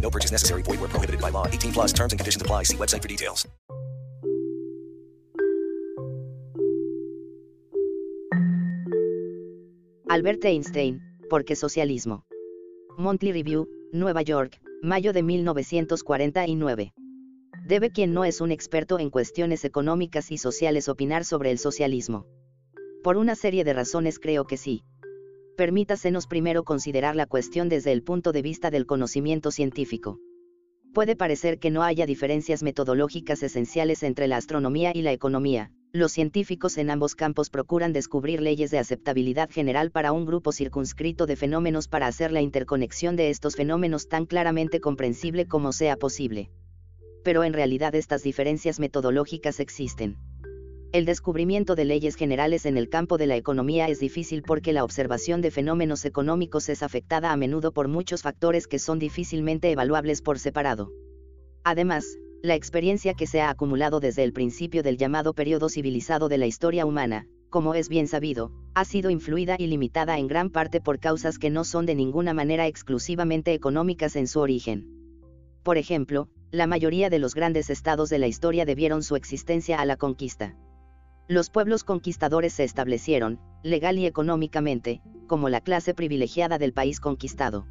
No purchase necessary. Void where prohibited by law. 18 plus terms and conditions apply. See website for details. Albert Einstein, ¿por qué socialismo? Monthly Review, Nueva York, mayo de 1949. Debe quien no es un experto en cuestiones económicas y sociales opinar sobre el socialismo. Por una serie de razones creo que sí. Permítasenos primero considerar la cuestión desde el punto de vista del conocimiento científico. Puede parecer que no haya diferencias metodológicas esenciales entre la astronomía y la economía, los científicos en ambos campos procuran descubrir leyes de aceptabilidad general para un grupo circunscrito de fenómenos para hacer la interconexión de estos fenómenos tan claramente comprensible como sea posible. Pero en realidad estas diferencias metodológicas existen. El descubrimiento de leyes generales en el campo de la economía es difícil porque la observación de fenómenos económicos es afectada a menudo por muchos factores que son difícilmente evaluables por separado. Además, la experiencia que se ha acumulado desde el principio del llamado periodo civilizado de la historia humana, como es bien sabido, ha sido influida y limitada en gran parte por causas que no son de ninguna manera exclusivamente económicas en su origen. Por ejemplo, la mayoría de los grandes estados de la historia debieron su existencia a la conquista. Los pueblos conquistadores se establecieron, legal y económicamente, como la clase privilegiada del país conquistado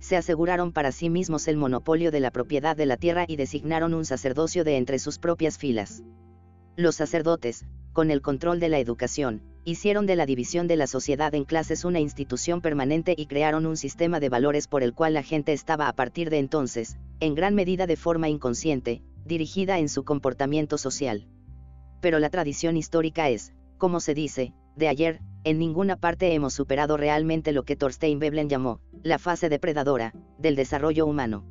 se aseguraron para sí mismos el monopolio de la propiedad de la tierra y designaron un sacerdocio de entre sus propias filas. Los sacerdotes, con el control de la educación, hicieron de la división de la sociedad en clases una institución permanente y crearon un sistema de valores por el cual la gente estaba a partir de entonces, en gran medida de forma inconsciente, dirigida en su comportamiento social. Pero la tradición histórica es, como se dice, de ayer, en ninguna parte hemos superado realmente lo que Thorstein Veblen llamó, la fase depredadora, del desarrollo humano.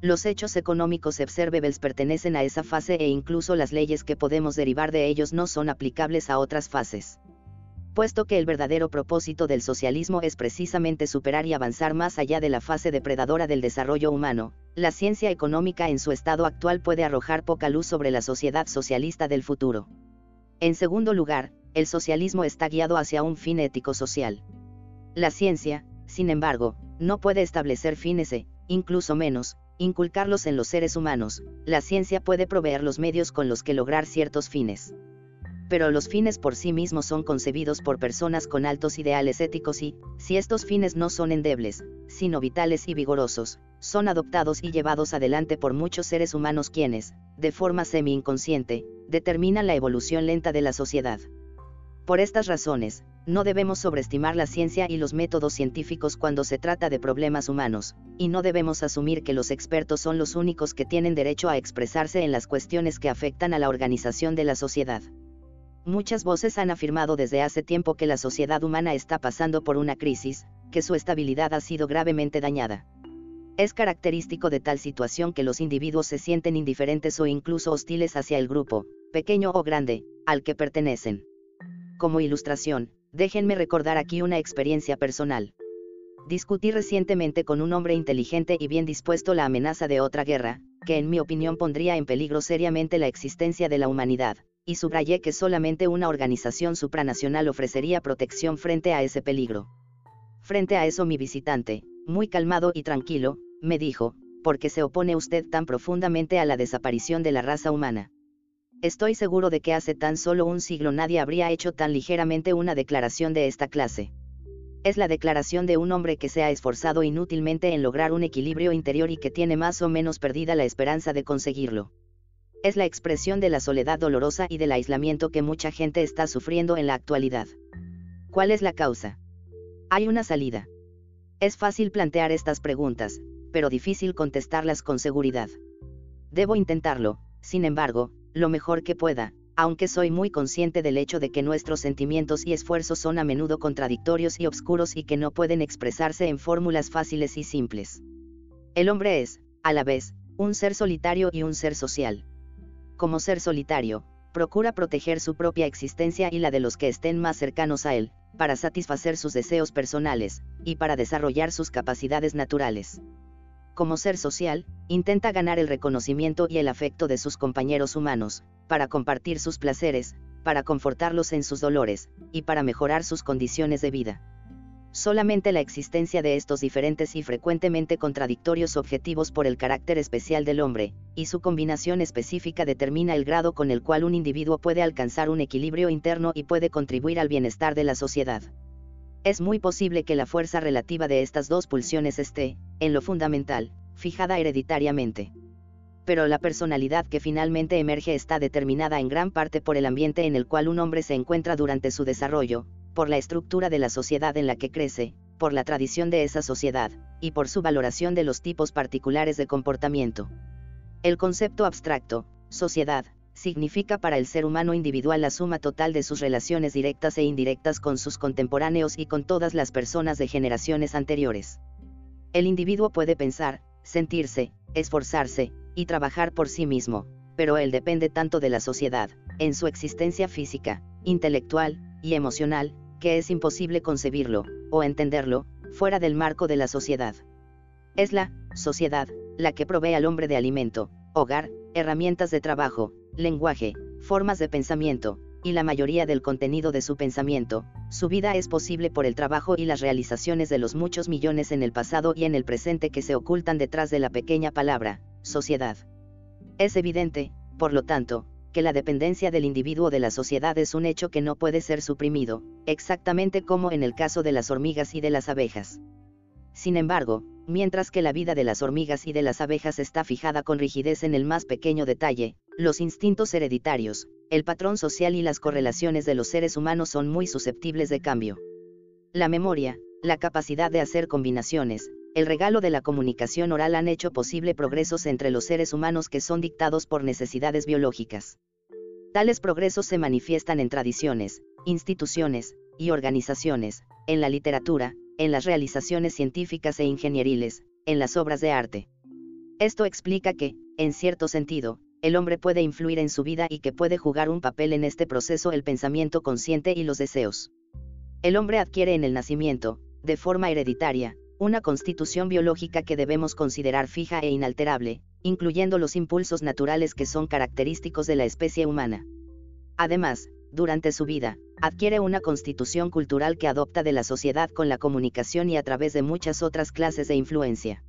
Los hechos económicos observables pertenecen a esa fase e incluso las leyes que podemos derivar de ellos no son aplicables a otras fases. Puesto que el verdadero propósito del socialismo es precisamente superar y avanzar más allá de la fase depredadora del desarrollo humano, la ciencia económica en su estado actual puede arrojar poca luz sobre la sociedad socialista del futuro. En segundo lugar, el socialismo está guiado hacia un fin ético-social. La ciencia, sin embargo, no puede establecer fines e, incluso menos, inculcarlos en los seres humanos, la ciencia puede proveer los medios con los que lograr ciertos fines. Pero los fines por sí mismos son concebidos por personas con altos ideales éticos y, si estos fines no son endebles, sino vitales y vigorosos, son adoptados y llevados adelante por muchos seres humanos quienes, de forma semi-inconsciente, determinan la evolución lenta de la sociedad. Por estas razones, no debemos sobreestimar la ciencia y los métodos científicos cuando se trata de problemas humanos, y no debemos asumir que los expertos son los únicos que tienen derecho a expresarse en las cuestiones que afectan a la organización de la sociedad. Muchas voces han afirmado desde hace tiempo que la sociedad humana está pasando por una crisis, que su estabilidad ha sido gravemente dañada. Es característico de tal situación que los individuos se sienten indiferentes o incluso hostiles hacia el grupo, pequeño o grande, al que pertenecen. Como ilustración, déjenme recordar aquí una experiencia personal. Discutí recientemente con un hombre inteligente y bien dispuesto la amenaza de otra guerra, que en mi opinión pondría en peligro seriamente la existencia de la humanidad, y subrayé que solamente una organización supranacional ofrecería protección frente a ese peligro. Frente a eso mi visitante, muy calmado y tranquilo, me dijo, ¿por qué se opone usted tan profundamente a la desaparición de la raza humana? Estoy seguro de que hace tan solo un siglo nadie habría hecho tan ligeramente una declaración de esta clase. Es la declaración de un hombre que se ha esforzado inútilmente en lograr un equilibrio interior y que tiene más o menos perdida la esperanza de conseguirlo. Es la expresión de la soledad dolorosa y del aislamiento que mucha gente está sufriendo en la actualidad. ¿Cuál es la causa? Hay una salida. Es fácil plantear estas preguntas, pero difícil contestarlas con seguridad. Debo intentarlo, sin embargo, lo mejor que pueda, aunque soy muy consciente del hecho de que nuestros sentimientos y esfuerzos son a menudo contradictorios y obscuros y que no pueden expresarse en fórmulas fáciles y simples. El hombre es, a la vez, un ser solitario y un ser social. Como ser solitario, procura proteger su propia existencia y la de los que estén más cercanos a él, para satisfacer sus deseos personales, y para desarrollar sus capacidades naturales. Como ser social, intenta ganar el reconocimiento y el afecto de sus compañeros humanos, para compartir sus placeres, para confortarlos en sus dolores, y para mejorar sus condiciones de vida. Solamente la existencia de estos diferentes y frecuentemente contradictorios objetivos por el carácter especial del hombre, y su combinación específica determina el grado con el cual un individuo puede alcanzar un equilibrio interno y puede contribuir al bienestar de la sociedad. Es muy posible que la fuerza relativa de estas dos pulsiones esté, en lo fundamental, fijada hereditariamente. Pero la personalidad que finalmente emerge está determinada en gran parte por el ambiente en el cual un hombre se encuentra durante su desarrollo, por la estructura de la sociedad en la que crece, por la tradición de esa sociedad, y por su valoración de los tipos particulares de comportamiento. El concepto abstracto, sociedad, significa para el ser humano individual la suma total de sus relaciones directas e indirectas con sus contemporáneos y con todas las personas de generaciones anteriores. El individuo puede pensar, sentirse, esforzarse, y trabajar por sí mismo, pero él depende tanto de la sociedad, en su existencia física, intelectual, y emocional, que es imposible concebirlo, o entenderlo, fuera del marco de la sociedad. Es la sociedad, la que provee al hombre de alimento, hogar, herramientas de trabajo, lenguaje, formas de pensamiento, y la mayoría del contenido de su pensamiento, su vida es posible por el trabajo y las realizaciones de los muchos millones en el pasado y en el presente que se ocultan detrás de la pequeña palabra, sociedad. Es evidente, por lo tanto, que la dependencia del individuo de la sociedad es un hecho que no puede ser suprimido, exactamente como en el caso de las hormigas y de las abejas. Sin embargo, mientras que la vida de las hormigas y de las abejas está fijada con rigidez en el más pequeño detalle, los instintos hereditarios, el patrón social y las correlaciones de los seres humanos son muy susceptibles de cambio. La memoria, la capacidad de hacer combinaciones, el regalo de la comunicación oral han hecho posible progresos entre los seres humanos que son dictados por necesidades biológicas. Tales progresos se manifiestan en tradiciones, instituciones, y organizaciones, en la literatura, en las realizaciones científicas e ingenieriles, en las obras de arte. Esto explica que, en cierto sentido, el hombre puede influir en su vida y que puede jugar un papel en este proceso el pensamiento consciente y los deseos. El hombre adquiere en el nacimiento, de forma hereditaria, una constitución biológica que debemos considerar fija e inalterable, incluyendo los impulsos naturales que son característicos de la especie humana. Además, durante su vida, adquiere una constitución cultural que adopta de la sociedad con la comunicación y a través de muchas otras clases de influencia.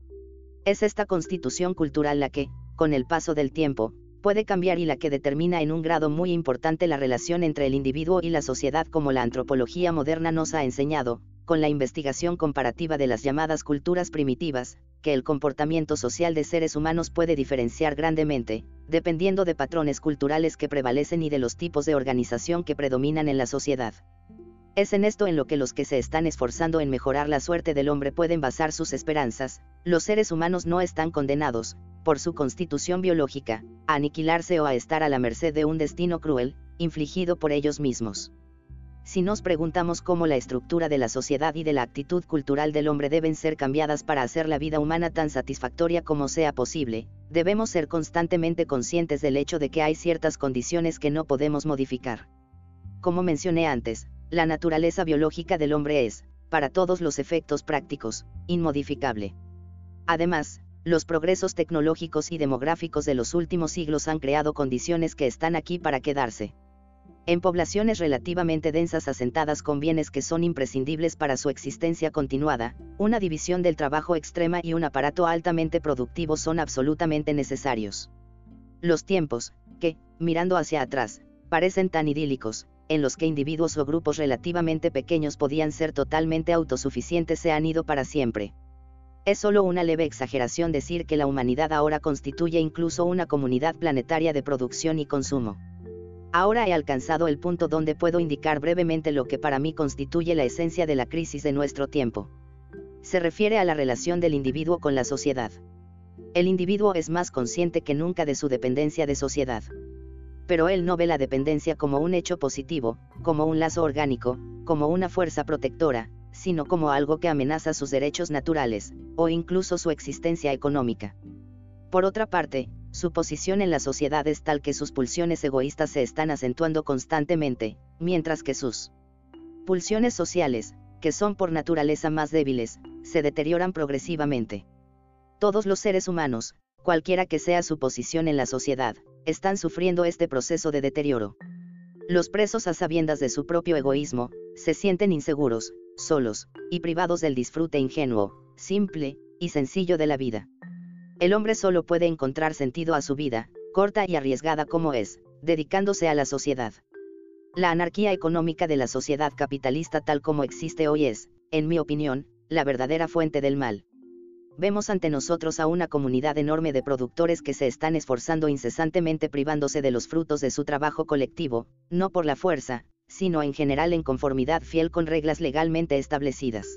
Es esta constitución cultural la que, con el paso del tiempo, puede cambiar y la que determina en un grado muy importante la relación entre el individuo y la sociedad como la antropología moderna nos ha enseñado, con la investigación comparativa de las llamadas culturas primitivas, que el comportamiento social de seres humanos puede diferenciar grandemente, dependiendo de patrones culturales que prevalecen y de los tipos de organización que predominan en la sociedad. Es en esto en lo que los que se están esforzando en mejorar la suerte del hombre pueden basar sus esperanzas, los seres humanos no están condenados, por su constitución biológica, a aniquilarse o a estar a la merced de un destino cruel, infligido por ellos mismos. Si nos preguntamos cómo la estructura de la sociedad y de la actitud cultural del hombre deben ser cambiadas para hacer la vida humana tan satisfactoria como sea posible, debemos ser constantemente conscientes del hecho de que hay ciertas condiciones que no podemos modificar. Como mencioné antes, la naturaleza biológica del hombre es, para todos los efectos prácticos, inmodificable. Además, los progresos tecnológicos y demográficos de los últimos siglos han creado condiciones que están aquí para quedarse. En poblaciones relativamente densas asentadas con bienes que son imprescindibles para su existencia continuada, una división del trabajo extrema y un aparato altamente productivo son absolutamente necesarios. Los tiempos, que, mirando hacia atrás, parecen tan idílicos, en los que individuos o grupos relativamente pequeños podían ser totalmente autosuficientes se han ido para siempre. Es solo una leve exageración decir que la humanidad ahora constituye incluso una comunidad planetaria de producción y consumo. Ahora he alcanzado el punto donde puedo indicar brevemente lo que para mí constituye la esencia de la crisis de nuestro tiempo. Se refiere a la relación del individuo con la sociedad. El individuo es más consciente que nunca de su dependencia de sociedad. Pero él no ve la dependencia como un hecho positivo, como un lazo orgánico, como una fuerza protectora, sino como algo que amenaza sus derechos naturales, o incluso su existencia económica. Por otra parte, su posición en la sociedad es tal que sus pulsiones egoístas se están acentuando constantemente, mientras que sus pulsiones sociales, que son por naturaleza más débiles, se deterioran progresivamente. Todos los seres humanos, cualquiera que sea su posición en la sociedad, están sufriendo este proceso de deterioro. Los presos a sabiendas de su propio egoísmo, se sienten inseguros, solos, y privados del disfrute ingenuo, simple, y sencillo de la vida. El hombre solo puede encontrar sentido a su vida, corta y arriesgada como es, dedicándose a la sociedad. La anarquía económica de la sociedad capitalista tal como existe hoy es, en mi opinión, la verdadera fuente del mal. Vemos ante nosotros a una comunidad enorme de productores que se están esforzando incesantemente privándose de los frutos de su trabajo colectivo, no por la fuerza, sino en general en conformidad fiel con reglas legalmente establecidas.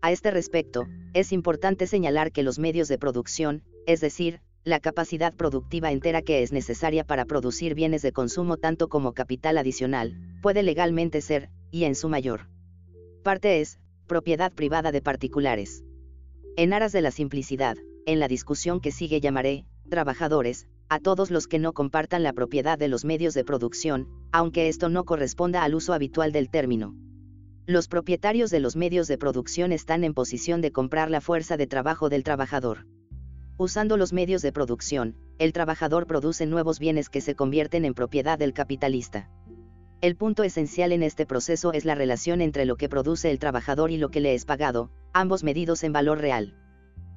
A este respecto, es importante señalar que los medios de producción, es decir, la capacidad productiva entera que es necesaria para producir bienes de consumo tanto como capital adicional, puede legalmente ser, y en su mayor parte es, propiedad privada de particulares. En aras de la simplicidad, en la discusión que sigue llamaré, trabajadores, a todos los que no compartan la propiedad de los medios de producción, aunque esto no corresponda al uso habitual del término. Los propietarios de los medios de producción están en posición de comprar la fuerza de trabajo del trabajador. Usando los medios de producción, el trabajador produce nuevos bienes que se convierten en propiedad del capitalista. El punto esencial en este proceso es la relación entre lo que produce el trabajador y lo que le es pagado, ambos medidos en valor real.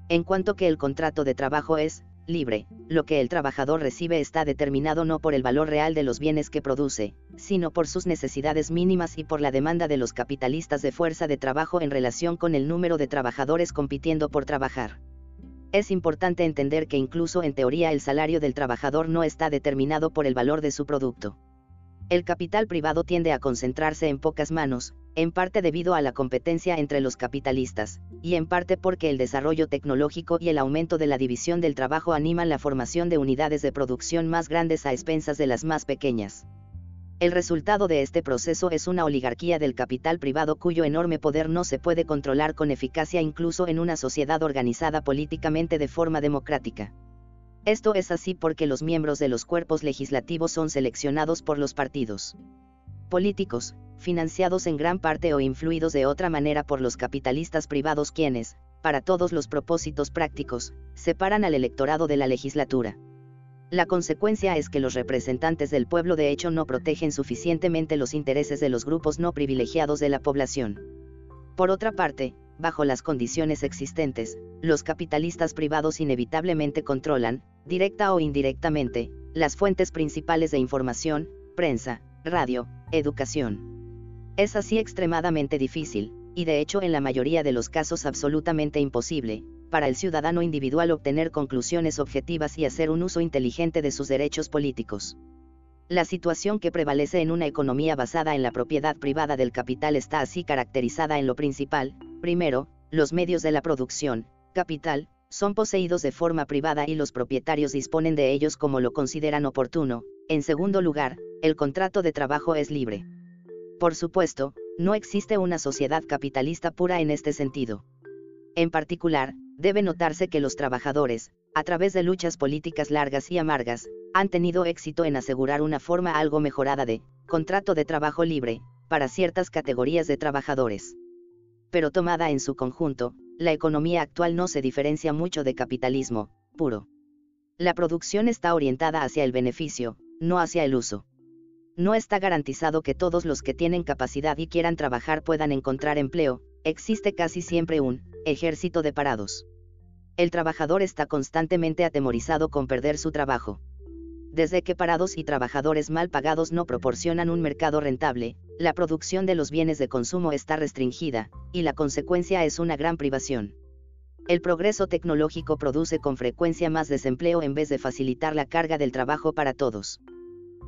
En cuanto que el contrato de trabajo es, libre, lo que el trabajador recibe está determinado no por el valor real de los bienes que produce, sino por sus necesidades mínimas y por la demanda de los capitalistas de fuerza de trabajo en relación con el número de trabajadores compitiendo por trabajar. Es importante entender que incluso en teoría el salario del trabajador no está determinado por el valor de su producto. El capital privado tiende a concentrarse en pocas manos, en parte debido a la competencia entre los capitalistas, y en parte porque el desarrollo tecnológico y el aumento de la división del trabajo animan la formación de unidades de producción más grandes a expensas de las más pequeñas. El resultado de este proceso es una oligarquía del capital privado cuyo enorme poder no se puede controlar con eficacia incluso en una sociedad organizada políticamente de forma democrática. Esto es así porque los miembros de los cuerpos legislativos son seleccionados por los partidos políticos, financiados en gran parte o influidos de otra manera por los capitalistas privados quienes, para todos los propósitos prácticos, separan al electorado de la legislatura. La consecuencia es que los representantes del pueblo de hecho no protegen suficientemente los intereses de los grupos no privilegiados de la población. Por otra parte, bajo las condiciones existentes, los capitalistas privados inevitablemente controlan, directa o indirectamente, las fuentes principales de información, prensa, radio, educación. Es así extremadamente difícil, y de hecho en la mayoría de los casos absolutamente imposible, para el ciudadano individual obtener conclusiones objetivas y hacer un uso inteligente de sus derechos políticos. La situación que prevalece en una economía basada en la propiedad privada del capital está así caracterizada en lo principal, primero, los medios de la producción, capital, son poseídos de forma privada y los propietarios disponen de ellos como lo consideran oportuno. En segundo lugar, el contrato de trabajo es libre. Por supuesto, no existe una sociedad capitalista pura en este sentido. En particular, debe notarse que los trabajadores, a través de luchas políticas largas y amargas, han tenido éxito en asegurar una forma algo mejorada de contrato de trabajo libre, para ciertas categorías de trabajadores pero tomada en su conjunto, la economía actual no se diferencia mucho de capitalismo, puro. La producción está orientada hacia el beneficio, no hacia el uso. No está garantizado que todos los que tienen capacidad y quieran trabajar puedan encontrar empleo, existe casi siempre un ejército de parados. El trabajador está constantemente atemorizado con perder su trabajo desde que parados y trabajadores mal pagados no proporcionan un mercado rentable, la producción de los bienes de consumo está restringida, y la consecuencia es una gran privación. El progreso tecnológico produce con frecuencia más desempleo en vez de facilitar la carga del trabajo para todos.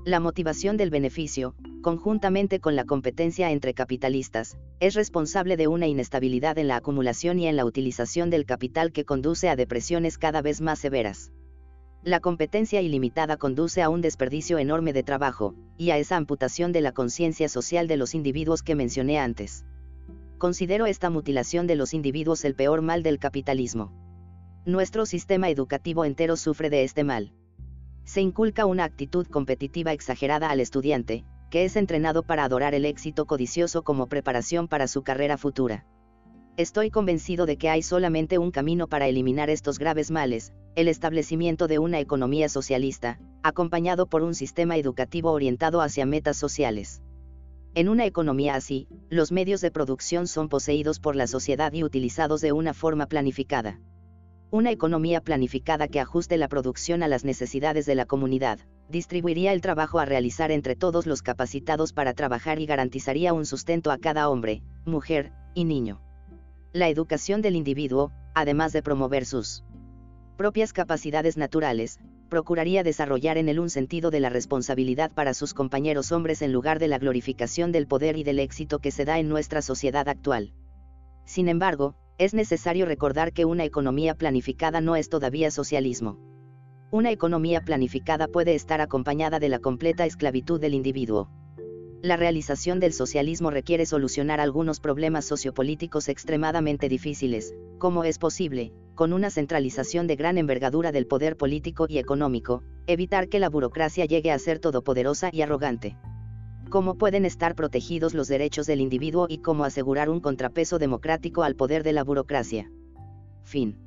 La motivación del beneficio, conjuntamente con la competencia entre capitalistas, es responsable de una inestabilidad en la acumulación y en la utilización del capital que conduce a depresiones cada vez más severas. La competencia ilimitada conduce a un desperdicio enorme de trabajo, y a esa amputación de la conciencia social de los individuos que mencioné antes. Considero esta mutilación de los individuos el peor mal del capitalismo. Nuestro sistema educativo entero sufre de este mal. Se inculca una actitud competitiva exagerada al estudiante, que es entrenado para adorar el éxito codicioso como preparación para su carrera futura. Estoy convencido de que hay solamente un camino para eliminar estos graves males, el establecimiento de una economía socialista, acompañado por un sistema educativo orientado hacia metas sociales. En una economía así, los medios de producción son poseídos por la sociedad y utilizados de una forma planificada. Una economía planificada que ajuste la producción a las necesidades de la comunidad, distribuiría el trabajo a realizar entre todos los capacitados para trabajar y garantizaría un sustento a cada hombre, mujer y niño. La educación del individuo, además de promover sus propias capacidades naturales, procuraría desarrollar en él un sentido de la responsabilidad para sus compañeros hombres en lugar de la glorificación del poder y del éxito que se da en nuestra sociedad actual. Sin embargo, es necesario recordar que una economía planificada no es todavía socialismo. Una economía planificada puede estar acompañada de la completa esclavitud del individuo. La realización del socialismo requiere solucionar algunos problemas sociopolíticos extremadamente difíciles, como es posible, con una centralización de gran envergadura del poder político y económico, evitar que la burocracia llegue a ser todopoderosa y arrogante. Cómo pueden estar protegidos los derechos del individuo y cómo asegurar un contrapeso democrático al poder de la burocracia. Fin.